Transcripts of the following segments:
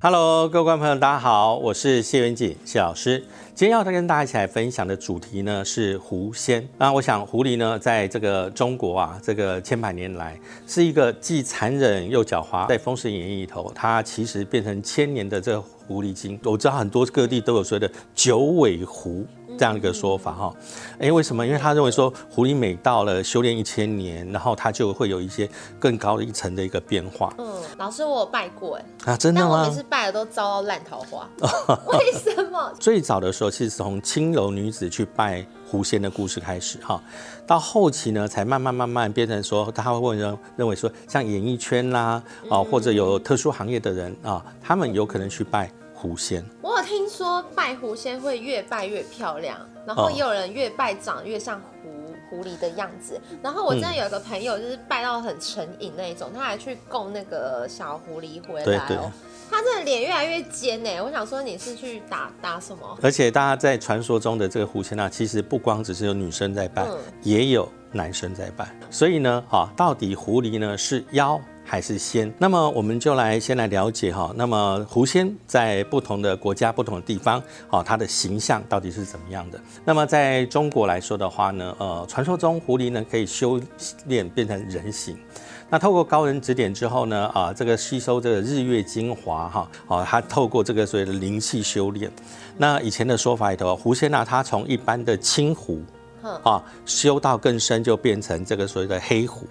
Hello，各位观众朋友，大家好，我是谢元锦谢老师。今天要跟大家一起来分享的主题呢是狐仙。那我想狐狸呢，在这个中国啊，这个千百年来是一个既残忍又狡猾。在《封神演义》里头，它其实变成千年的这个狐狸精。我知道很多各地都有所谓的九尾狐。这样一个说法哈，哎，为什么？因为他认为说狐狸每到了修炼一千年，然后它就会有一些更高的一层的一个变化。嗯，老师我有拜过哎，啊，真的吗？但我每次拜的都遭到烂桃花，为什么？最早的时候，其实从青楼女子去拜狐仙的故事开始哈，到后期呢，才慢慢慢慢变成说，他会认认为说，像演艺圈啦啊，或者有特殊行业的人啊，他们有可能去拜。狐仙，听说拜狐仙会越拜越漂亮，然后也有人越拜长越像狐狐狸的样子。然后我真的有一个朋友，就是拜到很成瘾那一种，他还去供那个小狐狸回来哦。他真的脸越来越尖呢。我想说你是去打打什么？而且大家在传说中的这个狐仙啊，其实不光只是有女生在拜，也有男生在拜。所以呢，哈，到底狐狸呢是妖？还是仙，那么我们就来先来了解哈。那么狐仙在不同的国家、不同的地方，哦，它的形象到底是怎么样的？那么在中国来说的话呢，呃，传说中狐狸呢可以修炼变成人形。那透过高人指点之后呢，啊，这个吸收这个日月精华哈，哦，它透过这个所谓的灵气修炼。那以前的说法里头，狐仙呢，它从一般的青狐，啊，修到更深就变成这个所谓的黑狐。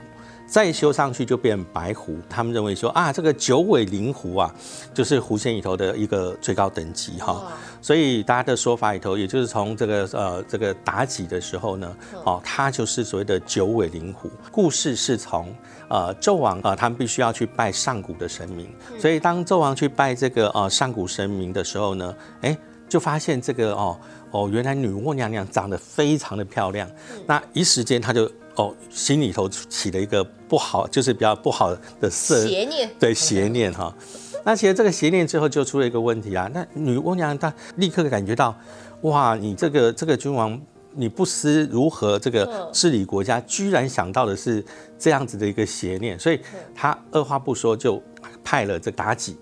再修上去就变白狐，他们认为说啊，这个九尾灵狐啊，就是狐仙里头的一个最高等级哈。所以大家的说法里头，也就是从这个呃这个妲己的时候呢，哦，他就是所谓的九尾灵狐。故事是从呃纣王啊，他们必须要去拜上古的神明，所以当纣王去拜这个呃上古神明的时候呢，哎，就发现这个哦哦，原来女娲娘娘长得非常的漂亮，那一时间他就。哦，心里头起了一个不好，就是比较不好的色邪念，对邪念哈。那其实这个邪念之后就出了一个问题啊。那女娲娘她立刻感觉到，哇，你这个这个君王，你不思如何这个治理国家，居然想到的是这样子的一个邪念，所以她二话不说就派了这妲己。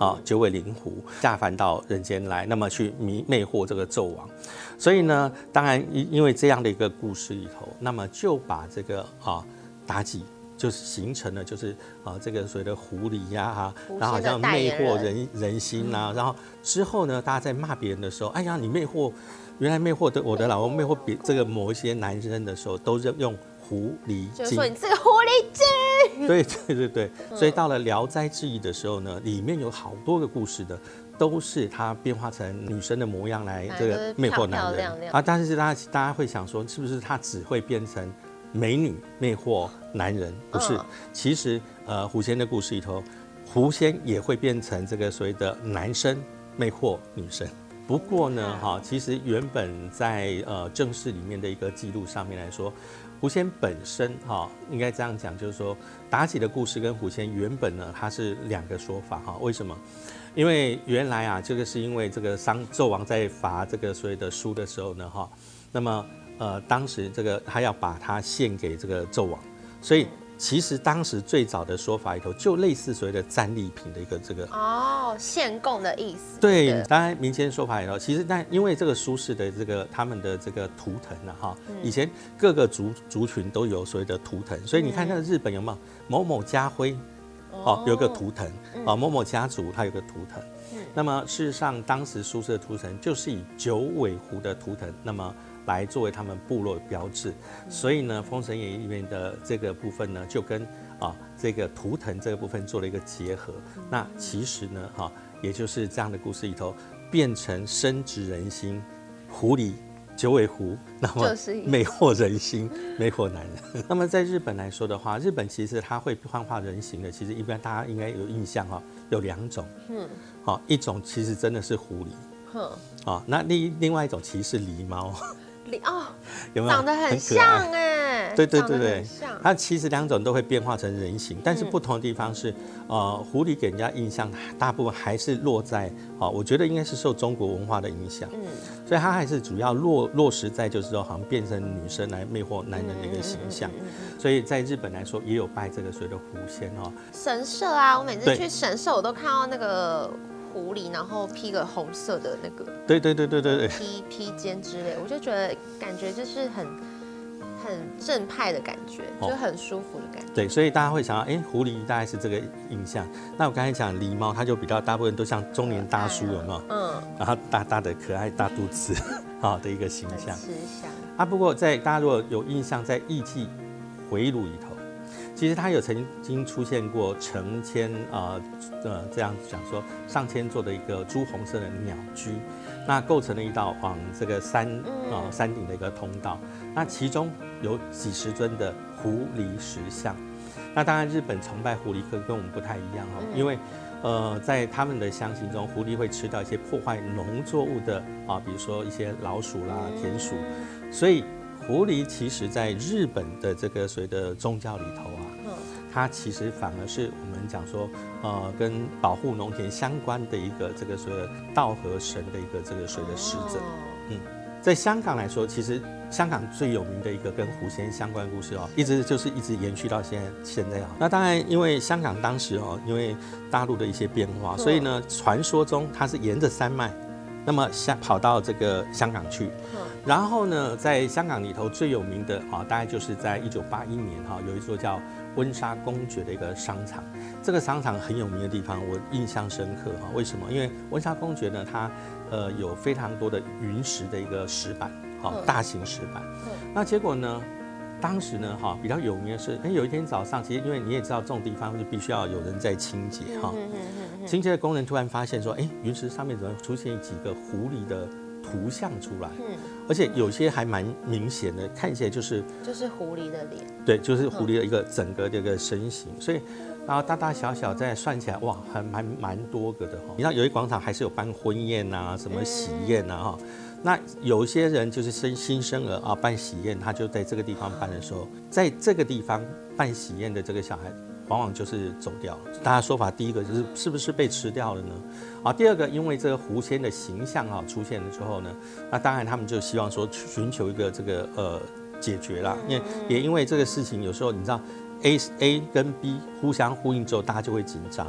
啊，九尾灵狐下凡到人间来，那么去迷魅惑这个纣王，所以呢，当然因因为这样的一个故事里头，那么就把这个啊妲己就是形成了就是啊这个所谓的狐狸呀哈，然后好像魅惑人人心呐，然后之后呢，大家在骂别人的时候，哎呀你魅惑，原来魅惑的我的老公魅惑别这个某一些男生的时候，都是用。狐狸精，就说你这个狐狸精。对对对对，所以到了《聊斋志异》的时候呢，里面有好多个故事的，都是他变化成女生的模样来这个魅惑男人啊。但是大家大家会想说，是不是他只会变成美女魅惑男人？不是，其实呃，狐仙的故事里头，狐仙也会变成这个所谓的男生魅惑女生。不过呢，哈，其实原本在呃正式里面的一个记录上面来说。狐仙本身哈，应该这样讲，就是说妲己的故事跟狐仙原本呢，它是两个说法哈。为什么？因为原来啊，这个是因为这个商纣王在罚这个所谓的书的时候呢哈，那么呃当时这个他要把它献给这个纣王，所以。其实当时最早的说法里头，就类似所谓的战利品的一个这个哦，献供的意思。对，当然民间说法里头，其实但因为这个苏轼的这个他们的这个图腾呢，哈，以前各个族族群都有所谓的图腾，所以你看那个日本有没有某某家徽，哦，有个图腾，啊，某某家族它有个图腾。那么事实上，当时苏轼的图腾就是以九尾狐的图腾，那么。来作为他们部落的标志，所以呢，《封神演义》里面的这个部分呢，就跟啊这个图腾这个部分做了一个结合。那其实呢，哈，也就是这样的故事里头，变成深植人心，狐狸九尾狐，那么魅惑人心，魅惑男人。那么在日本来说的话，日本其实它会幻化人形的，其实一般大家应该有印象哈，有两种，嗯，好，一种其实真的是狐狸，哼，啊，那另另外一种其实是狸猫。哦，有没有？长得很像哎？对对对对，它其实两种都会变化成人形，但是不同的地方是，呃，狐狸给人家印象大部分还是落在，哦，我觉得应该是受中国文化的影响，嗯，所以它还是主要落落实在就是说，好像变成女生来魅惑男人的一个形象，所以在日本来说也有拜这个所谓的狐仙哦。神社啊，我每次去神社我都看到那个。狐狸，然后披个红色的那个，对对对对对对，披披肩之类，我就觉得感觉就是很很正派的感觉，就很舒服的感觉。对，所以大家会想到，哎，狐狸大概是这个印象。那我刚才讲狸猫，它就比较大部分都像中年大叔，有没有？嗯。然后大大的可爱大肚子，好的一个形象。吃香。啊，不过在大家如果有印象，在《艺伎回炉》里头。其实它有曾经出现过成千啊呃这样讲说上千座的一个朱红色的鸟居，那构成了一道往这个山啊山顶的一个通道。那其中有几十尊的狐狸石像。那当然日本崇拜狐狸跟跟我们不太一样哈，因为呃在他们的相信中，狐狸会吃到一些破坏农作物的啊，比如说一些老鼠啦、田鼠，所以狐狸其实在日本的这个所谓的宗教里头啊。它其实反而是我们讲说，呃，跟保护农田相关的一个这个所谓的道和神的一个这个所谓的使者。嗯，在香港来说，其实香港最有名的一个跟狐仙相关故事哦，一直就是一直延续到现在现在啊。那当然，因为香港当时哦，因为大陆的一些变化，所以呢，传说中它是沿着山脉，那么香跑到这个香港去。然后呢，在香港里头最有名的啊，大概就是在一九八一年哈，有一座叫。温莎公爵的一个商场，这个商场很有名的地方，我印象深刻哈。为什么？因为温莎公爵呢，它呃有非常多的云石的一个石板，好大型石板。那结果呢，当时呢哈比较有名的是，哎有一天早上，其实因为你也知道这种地方是必须要有人在清洁哈。清洁的工人突然发现说，哎云石上面怎么出现几个狐狸的？图像出来，嗯，而且有些还蛮明显的，看起来就是就是狐狸的脸，对，就是狐狸的一个整个这个身形，所以然后大大小小再算起来，哇，还蛮蛮多个的哈。你知道有一广场还是有办婚宴呐，什么喜宴呐哈，那有些人就是生新生儿啊办喜宴，他就在这个地方办的时候，在这个地方办喜宴的这个小孩。往往就是走掉了。大家说法，第一个就是是不是被吃掉了呢？啊，第二个，因为这个狐仙的形象啊出现了之后呢，那当然他们就希望说寻求一个这个呃解决啦。因为也因为这个事情，有时候你知道 A A 跟 B 互相呼应之后，大家就会紧张。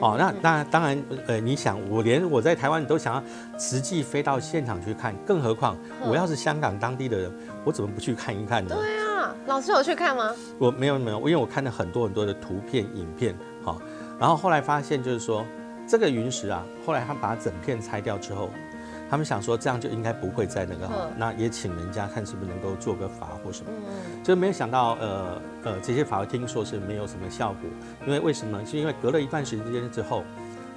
哦，那那当然呃，你想我连我在台湾都想要实际飞到现场去看，更何况我要是香港当地的人，我怎么不去看一看呢？对啊。老师有去看吗？我没有没有，因为我看了很多很多的图片、影片，好，然后后来发现就是说，这个云石啊，后来他把整片拆掉之后，他们想说这样就应该不会再那个，那也请人家看是不是能够做个法或什么，就没有想到，呃呃，这些法听说是没有什么效果，因为为什么？是因为隔了一段时间之后，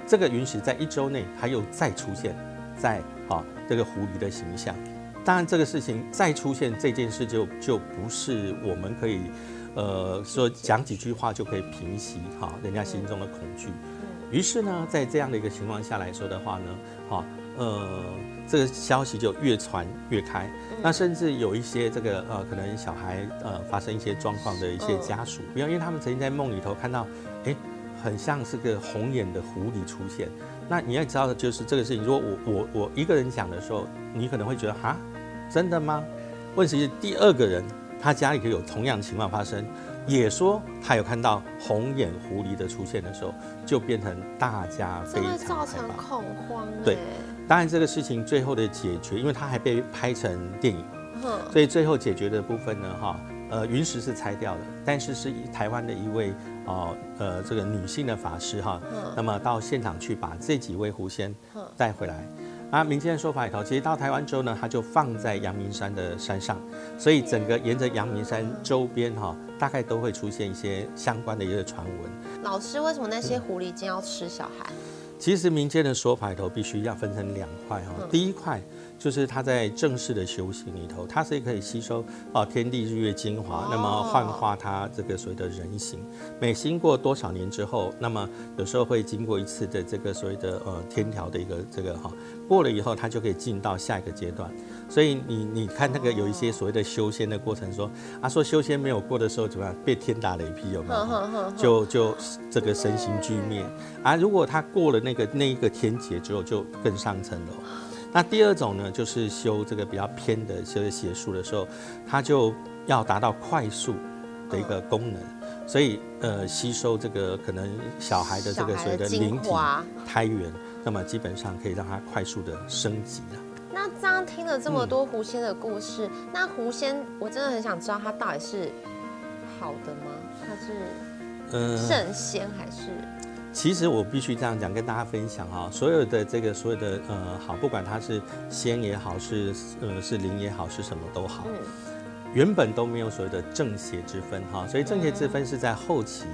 这个云石在一周内它又再出现在啊这个狐狸的形象。当然，这个事情再出现这件事，就就不是我们可以，呃，说讲几句话就可以平息哈人家心中的恐惧。于是呢，在这样的一个情况下来说的话呢，哈，呃，这个消息就越传越开。那甚至有一些这个呃，可能小孩呃发生一些状况的一些家属，比方因为他们曾经在梦里头看到，哎，很像是个红眼的狐狸出现。那你要知道的就是这个事情，如果我我我一个人讲的时候，你可能会觉得哈。真的吗？问题是第二个人，他家里可有同样情况发生，也说他有看到红眼狐狸的出现的时候，就变成大家非常造成恐慌。对，当然这个事情最后的解决，因为他还被拍成电影，所以最后解决的部分呢，哈，呃，云石是拆掉了，但是是台湾的一位哦，呃，这个女性的法师哈，那么到现场去把这几位狐仙带回来。啊，民间的说法里头，其实到台湾之后呢，它就放在阳明山的山上，所以整个沿着阳明山周边哈，大概都会出现一些相关的一个传闻。老师，为什么那些狐狸精要吃小孩？其实民间的说法里头，必须要分成两块哈，第一块。就是他在正式的修行里头，他是可以吸收啊天地日月精华，那么幻化他这个所谓的人形。每经过多少年之后，那么有时候会经过一次的这个所谓的呃天条的一个这个哈，过了以后，他就可以进到下一个阶段。所以你你看那个有一些所谓的修仙的过程，说啊说修仙没有过的时候怎么样，被天打雷劈有没有？就就这个身形俱灭。啊，如果他过了那个那一个天劫之后，就更上层楼。那第二种呢，就是修这个比较偏的修邪术的时候，它就要达到快速的一个功能，所以呃吸收这个可能小孩的这个所谓的灵体胎源，那么基本上可以让它快速的升级了。那这样听了这么多狐仙的故事，那狐仙我真的很想知道它到底是好的吗？它是圣仙还是？其实我必须这样讲，跟大家分享哈，所有的这个所有的呃好，不管它是仙也好，是呃是灵也好，是什么都好，原本都没有所谓的正邪之分哈，所以正邪之分是在后期，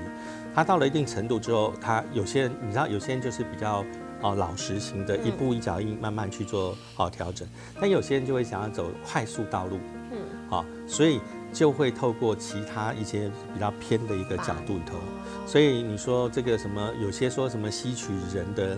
它到了一定程度之后，它有些人你知道，有些人就是比较哦老实型的，一步一脚印慢慢去做好调整，但有些人就会想要走快速道路，嗯，好，所以就会透过其他一些比较偏的一个角度里头。所以你说这个什么，有些说什么吸取人的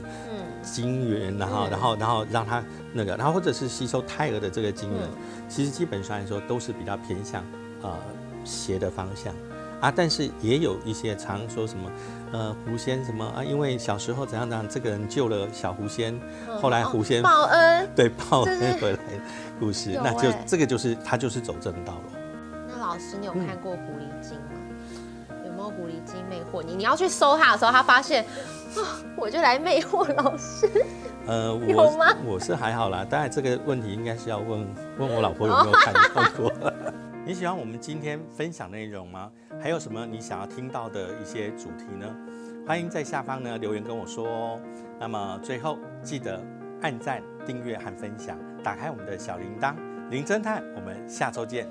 精元，然后然后然后让他那个，然后或者是吸收胎儿的这个精元，其实基本上来说都是比较偏向呃邪的方向。啊。但是也有一些常说什么呃狐仙什么啊，因为小时候怎样怎样，这个人救了小狐仙，后来狐仙报恩，对报恩回来故事，那就这个就是他就是走正道了。那老师，你有看过狐狸精吗？有没有狐狸精魅惑你，你要去搜他的时候，他发现，啊，我就来魅惑老师。呃，有吗？我是还好啦，当然这个问题应该是要问问我老婆有没有看到过。你喜欢我们今天分享内容吗？还有什么你想要听到的一些主题呢？欢迎在下方呢留言跟我说哦。那么最后记得按赞、订阅和分享，打开我们的小铃铛，林侦探，我们下周见。